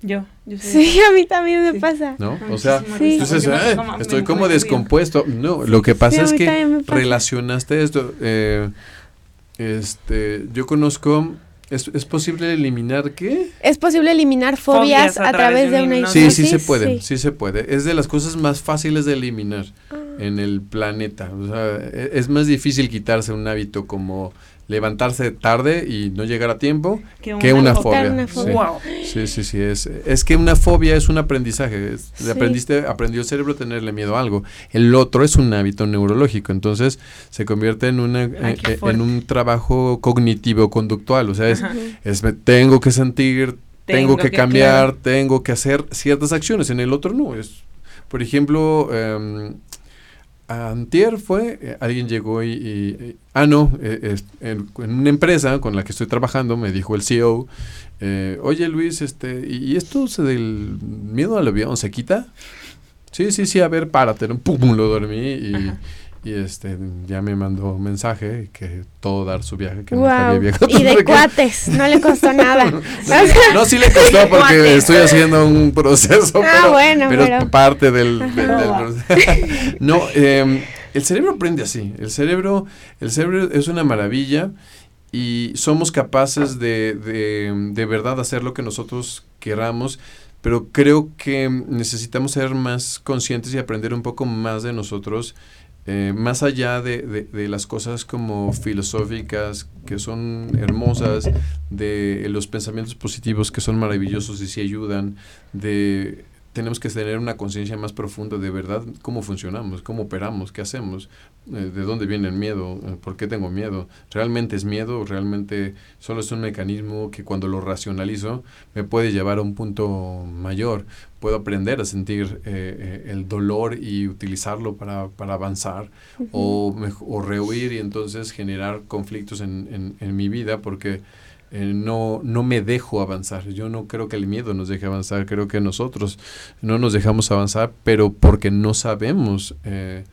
Yo, yo soy Sí, a mí también me Sí. pasa. ¿no? O sea, risa, Sí. entonces, porque me- "Ay, como- me- estoy como me río". descompuesto. No, lo que pasa Sí, es que relacionaste esto. eh, este, yo conozco. ¿Es, es posible eliminar qué? ¿Es posible eliminar fobias, Fobias a a través de una una Sí, hipnosis? sí se puede, Sí. sí se puede. Es de las cosas más fáciles de eliminar Ah. En el planeta. O sea, e- es más difícil quitarse un hábito como levantarse tarde y no llegar a tiempo Que que una fobia. sí. Wow. Sí, sí, sí. Es, es que una fobia es un aprendizaje. es- Sí. aprendiste, aprendió el cerebro a tenerle miedo a algo. El otro es un hábito neurológico. Entonces se convierte en, una, Ay, eh, eh, en un trabajo cognitivo-conductual. O sea, es, es tengo que sentir, tengo, Tengo que, que- cambiar, tengo que hacer ciertas acciones. En el otro no. Es, por ejemplo, em, antier fue, eh, alguien llegó y, ah, no, eh, en, una empresa con la que estoy trabajando, me dijo el CEO, eh, oye Luis, este, ¿y esto se del miedo al avión se quita? Sí, sí, sí, a ver, párate, ¿no? pum, lo dormí y. y, este, ya me mandó un mensaje que todo dar su viaje, que nunca había Wow. viajado. Y de cuates, no le costó nada. no, sí le costó porque Cuates. estoy haciendo un proceso, Ah, pero, bueno, pero es pero- parte del, del- no, eh, el cerebro aprende así. El cerebro, el cerebro es una maravilla y somos capaces de, de, de verdad hacer lo que nosotros queramos, pero creo que necesitamos ser más conscientes y aprender un poco más de nosotros. Eh, más allá de, de- de las cosas como filosóficas que son hermosas, de los pensamientos positivos que son maravillosos y sí ayudan, de tenemos que tener una conciencia más profunda de verdad cómo funcionamos, cómo operamos, qué hacemos, eh, de dónde viene el miedo, eh, por qué tengo miedo, realmente es miedo, o realmente solo es un mecanismo que cuando lo racionalizo me puede llevar a un punto mayor, puedo aprender a sentir eh, eh, el dolor y utilizarlo para, para avanzar o, mej- o rehuir y entonces generar conflictos en, en, en mi vida porque eh, no, no me dejo avanzar. Yo no creo que el miedo nos deje avanzar, creo que nosotros no nos dejamos avanzar, pero porque no sabemos eh,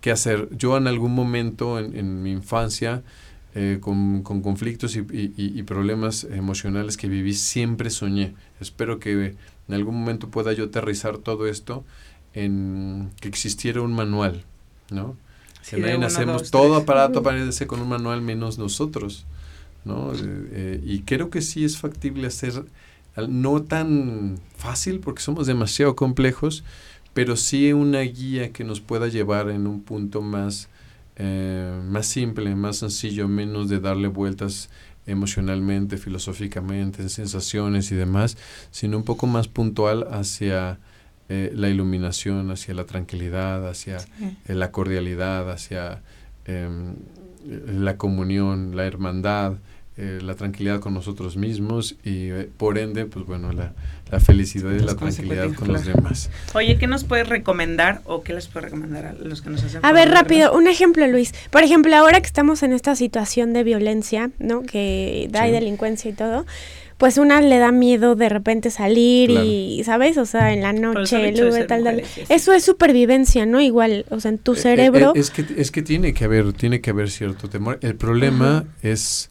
qué hacer. Yo en algún momento en, en mi infancia, eh, con, con conflictos y, y- problemas emocionales que viví, siempre soñé. Espero que en algún momento pueda yo aterrizar todo esto en que existiera un manual, ¿no? Sí, que nadie dos, todo aparato aparece con un manual menos nosotros, ¿no? Eh, eh, y creo que sí es factible hacer, no tan fácil porque somos demasiado complejos, pero sí una guía que nos pueda llevar en un punto más, eh, más simple, más sencillo, menos de darle vueltas emocionalmente, filosóficamente, en sensaciones y demás, sino un poco más puntual hacia eh, la iluminación, hacia la tranquilidad, hacia eh, la cordialidad, hacia em, la comunión, la hermandad, eh, la tranquilidad con nosotros mismos y eh, por ende, pues bueno, la, la felicidad y la tranquilidad con los demás. Oye, ¿qué nos puedes recomendar o qué les puedes recomendar a los que nos hacen A ver, rápido, un ejemplo, Luis. Por ejemplo, ahora que estamos en esta situación de violencia, ¿no? Que hay Sí. delincuencia y todo, pues una le da miedo de repente salir y, ¿sabes? O sea, en la noche, el tal, tal. Eso es supervivencia, ¿no? Igual, o sea, en tu Eh, eh, cerebro. eh, es, que, es que tiene que haber, tiene que haber cierto temor. El problema Ajá. es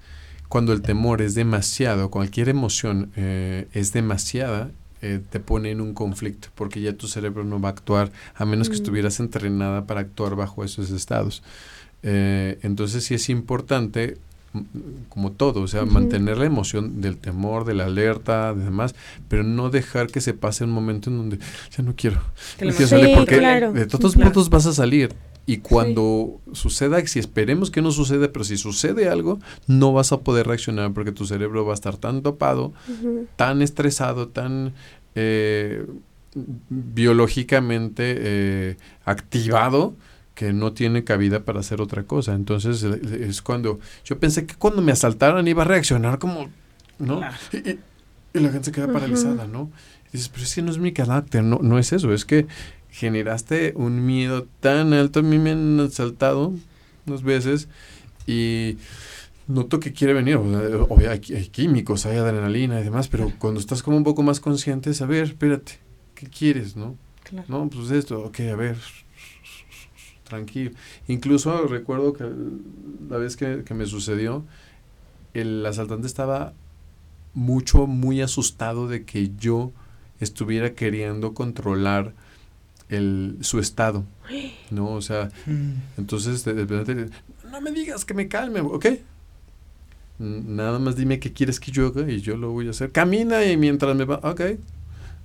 cuando el temor es demasiado, cualquier emoción eh, es demasiada, eh, te pone en un conflicto, porque ya tu cerebro no va a actuar, a menos que Mm. estuvieras entrenada para actuar bajo esos estados. Eh, entonces sí es importante, m- como todo, o sea, Ujú. mantener la emoción del temor, de la alerta, de demás, pero no dejar que se pase un momento en donde ya no quiero, Que no quiero salir, Sí, porque claro. de todos Claro. modos vas a salir. Y cuando suceda, si esperemos que no suceda, pero si sucede algo, no vas a poder reaccionar porque tu cerebro va a estar tan topado, tan estresado, tan eh, biológicamente eh, activado que no tiene cabida para hacer otra cosa. Entonces eh, es cuando yo pensé que cuando me asaltaran iba a reaccionar como, ¿no? Claro. Y, y- y la gente se queda paralizada, ¿no? Y dices, pero es que no es mi carácter, no, no es eso, es que generaste un miedo tan alto. A mí me han asaltado unas veces y noto que quiere venir. O sea, obvio, hay, hay químicos, hay adrenalina y demás, pero cuando estás como un poco más consciente, es, a ver, espérate, ¿qué quieres, no? Claro. No, pues esto, ok, a ver, tranquilo. Incluso recuerdo que la vez que, que me sucedió, el asaltante estaba mucho, muy asustado de que yo estuviera queriendo controlar el, su estado, ¿no? O sea, entonces de, de repente, no me digas que me calme, ¿ok? Nada más dime qué quieres que yo haga y yo lo voy a hacer. Camina y mientras me va, ok.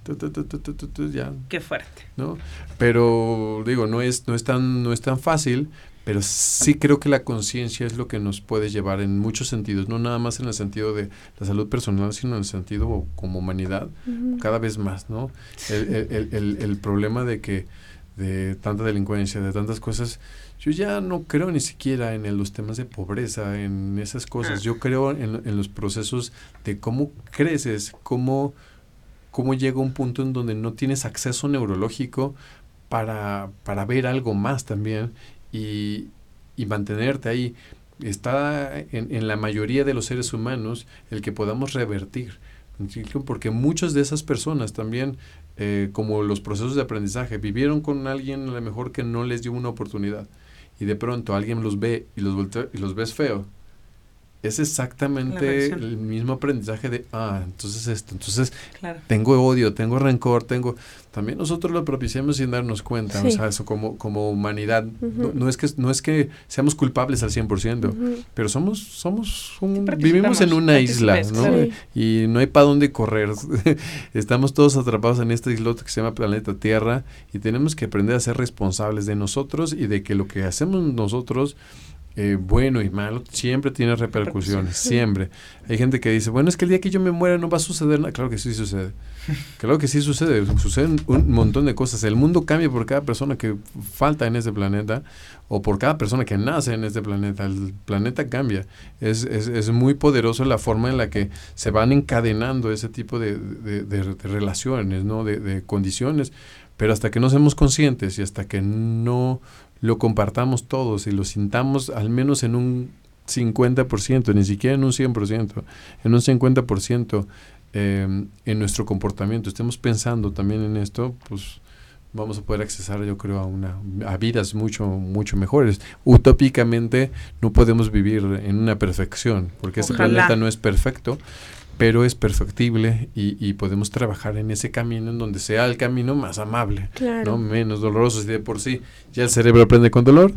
Tu, tu, tu, ya, Qué fuerte. ¿no? Pero digo, no es, no es tan, no es tan fácil, pero sí creo que la conciencia es lo que nos puede llevar en muchos sentidos, no nada más en el sentido de la salud personal, sino en el sentido como humanidad, cada vez más, ¿no? El, el- el- el- problema de que de tanta delincuencia, de tantas cosas, yo ya no creo ni siquiera en los temas de pobreza, en esas cosas. Ah. Yo creo en, en los procesos de cómo creces, cómo, cómo llega un punto en donde no tienes acceso neurológico para, para ver algo más también y, mantenerte ahí. Está en, en, la mayoría de los seres humanos el que podamos revertir. Porque muchas de esas personas también, eh, como los procesos de aprendizaje, vivieron con alguien a lo mejor que no les dio una oportunidad. Y de pronto alguien los ve y los, voltea, y los ves feo es exactamente el mismo aprendizaje de, ah, entonces esto, entonces tengo odio, tengo rencor, tengo... También nosotros lo propiciamos sin darnos cuenta, o sea, eso como, como humanidad. no, es que, no es que seamos culpables al 100%, pero somos, somos vivimos en una isla, ¿no? Y no hay para dónde correr. Estamos todos atrapados en este islote que se llama planeta Tierra y tenemos que aprender a ser responsables de nosotros y de que lo que hacemos nosotros eh, bueno y malo, siempre tiene repercusiones, siempre. Hay gente que dice, bueno, es que el día que yo me muera no va a suceder nada. Claro que sí sucede. Claro que sí sucede. Suceden un montón de cosas. El mundo cambia por cada persona que falta en este planeta o por cada persona que nace en este planeta. El planeta cambia. Es, es, es muy poderoso la forma en la que se van encadenando ese tipo de, de relaciones, ¿no? de condiciones. Pero hasta que no seamos conscientes y hasta que no lo compartamos todos y lo sintamos al menos en un 50%, ni siquiera en un 100%, en un 50% eh, en nuestro comportamiento, estemos pensando también en esto, pues vamos a poder accesar yo creo a una a vidas mucho mucho mejores. Utópicamente no podemos vivir en una perfección porque este planeta no es perfecto pero es perfectible y, y, podemos trabajar en ese camino en donde sea el camino más amable, ¿no? menos doloroso. Si de por sí ya el cerebro aprende con dolor,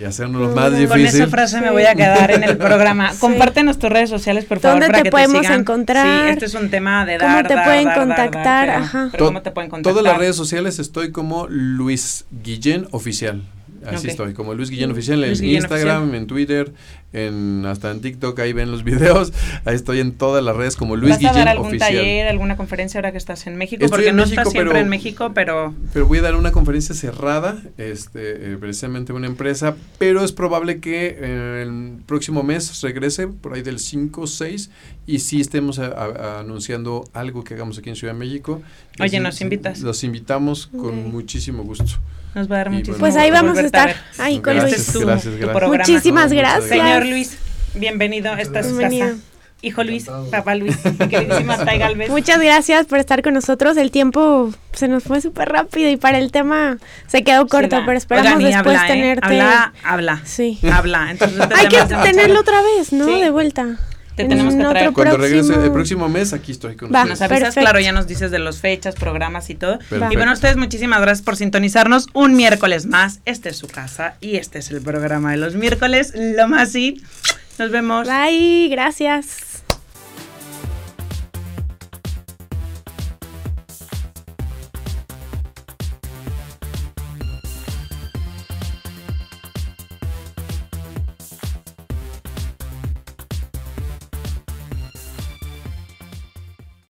y hacernos lo más difícil. Con esa frase me voy a quedar en el programa. Compártenos tus redes sociales, por favor, ¿Dónde te podemos encontrar? Sí, este es un tema de dar, ¿Cómo te pueden contactar? Ajá. ¿Cómo te pueden contactar? Todas las redes sociales estoy como Luis Guillén Oficial. Así estoy, como Luis Guillén Oficial en Instagram, en Twitter, en hasta en TikTok, ahí ven los videos. Ahí estoy en todas las redes como Luis Guillén Oficial. ¿Vas a dar algún taller, alguna conferencia ahora que estás en México? Porque no estás siempre en México, pero... Pero voy a dar una conferencia cerrada, este, eh, precisamente una empresa, pero es probable que eh, el próximo mes regrese, por ahí del 5 o 6, y sí estemos anunciando algo que hagamos aquí en Ciudad de México. Oye, ¿nos invitas? Los invitamos con muchísimo gusto. Nos va a dar muchísimo Pues ahí vamos a estar, ahí con gracias, Luis. Gracias, gracias. Muchísimas gracias. Señor Luis, bienvenido. Esta es su casa. Hijo Luis, papá Luis, queridísima Tai Galvez. Muchas gracias por estar con nosotros. El tiempo se nos fue súper rápido y para el tema se quedó corto, pero esperamos después habla, ¿eh? tenerte. Habla, habla. Sí. Habla. Entonces, Hay que tenerlo otra vez, ¿no? De vuelta. Te tenemos que traer. Cuando regrese el próximo mes, aquí estoy con Va, Nos avisas, claro, ya nos dices de las fechas, programas y todo. Y bueno, ustedes muchísimas gracias por sintonizarnos un miércoles más. Este es su casa y este es el programa de los miércoles. Lo más y nos vemos. Bye, gracias.